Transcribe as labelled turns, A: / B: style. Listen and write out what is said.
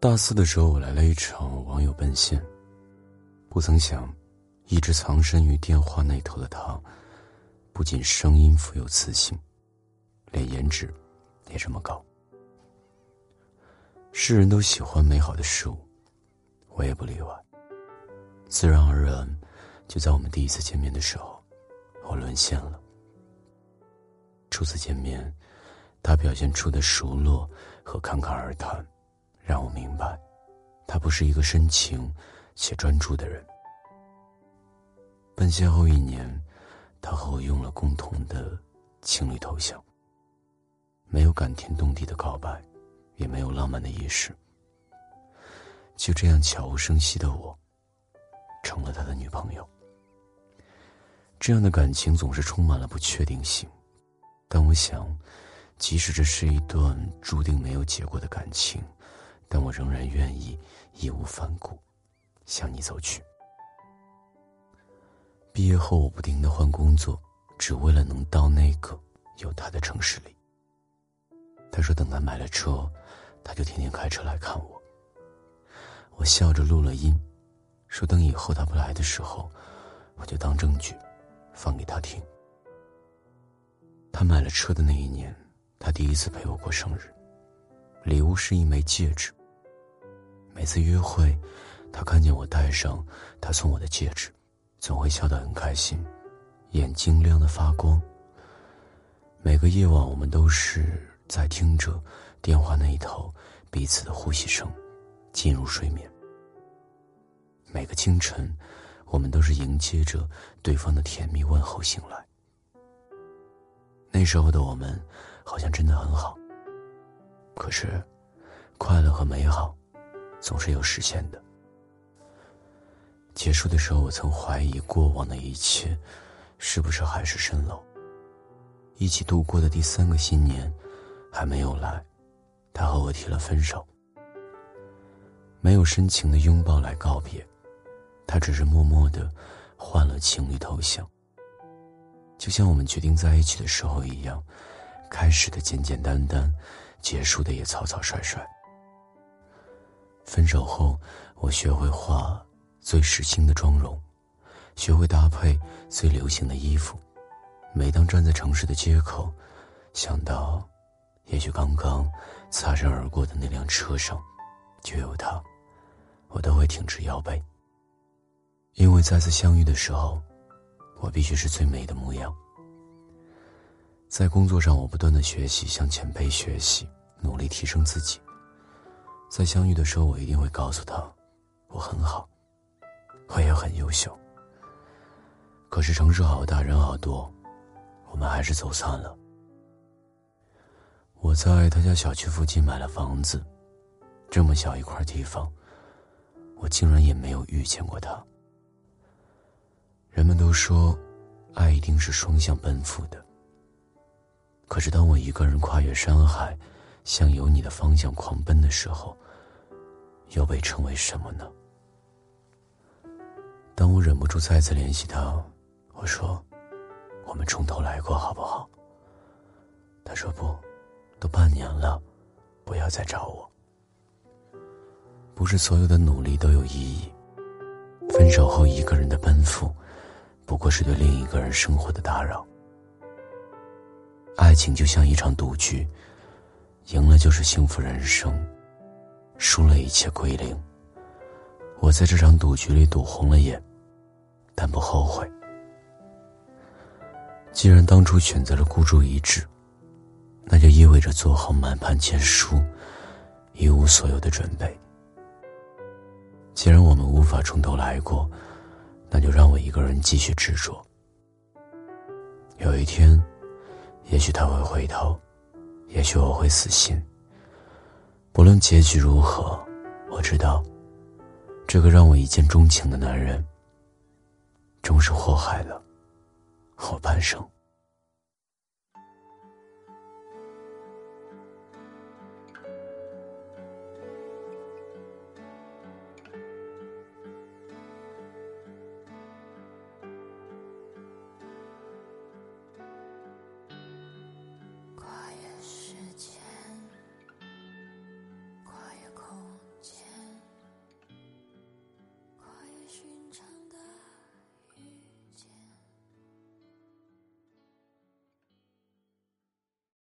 A: 大四的时候，我来了一场网友奔现。不曾想，一直藏身于电话那头的他，不仅声音富有磁性，连颜值也这么高。世人都喜欢美好的事物，我也不例外。自然而然，就在我们第一次见面的时候，我沦陷了。初次见面，他表现出的熟络和侃侃而谈。让我明白，他不是一个深情且专注的人。奔现后一年，他和我用了共同的情侣头像。没有感天动地的告白，也没有浪漫的仪式。就这样悄无声息的我，成了他的女朋友。这样的感情总是充满了不确定性，但我想，即使这是一段注定没有结果的感情。但我仍然愿意义无反顾向你走去。毕业后，我不停的换工作，只为了能到那个有他的城市里。他说，等他买了车，他就天天开车来看我。我笑着录了音，说等以后他不来的时候，我就当证据，放给他听。他买了车的那一年，他第一次陪我过生日，礼物是一枚戒指。每次约会，他看见我戴上他送我的戒指，总会笑得很开心，眼睛亮得发光。每个夜晚，我们都是在听着电话那一头彼此的呼吸声，进入睡眠。每个清晨，我们都是迎接着对方的甜蜜问候醒来。那时候的我们，好像真的很好。可是，快乐和美好。总是有实现的。结束的时候，我曾怀疑过往的一切，是不是海市蜃楼？一起度过的第三个新年，还没有来，他和我提了分手。没有深情的拥抱来告别，他只是默默的换了情侣头像。就像我们决定在一起的时候一样，开始的简简单单，结束的也草草率率。分手后，我学会画最时兴的妆容，学会搭配最流行的衣服。每当站在城市的街口，想到，也许刚刚擦身而过的那辆车上，就有他，我都会挺直腰背。因为再次相遇的时候，我必须是最美的模样。在工作上，我不断的学习，向前辈学习，努力提升自己。在相遇的时候，我一定会告诉他，我很好，我也很优秀。可是城市好大，人好多，我们还是走散了。我在他家小区附近买了房子，这么小一块地方，我竟然也没有遇见过他。人们都说，爱一定是双向奔赴的。可是当我一个人跨越山海。向有你的方向狂奔的时候，又被称为什么呢？当我忍不住再次联系他，我说：“我们从头来过好不好？”他说：“不，都半年了，不要再找我。”不是所有的努力都有意义，分手后一个人的奔赴，不过是对另一个人生活的打扰。爱情就像一场赌局。赢了就是幸福人生，输了一切归零。我在这场赌局里赌红了眼，但不后悔。既然当初选择了孤注一掷，那就意味着做好满盘皆输、一无所有的准备。既然我们无法从头来过，那就让我一个人继续执着。有一天，也许他会回头，也许我会死心。不论结局如何，我知道，这个让我一见钟情的男人，终是祸害了我半生。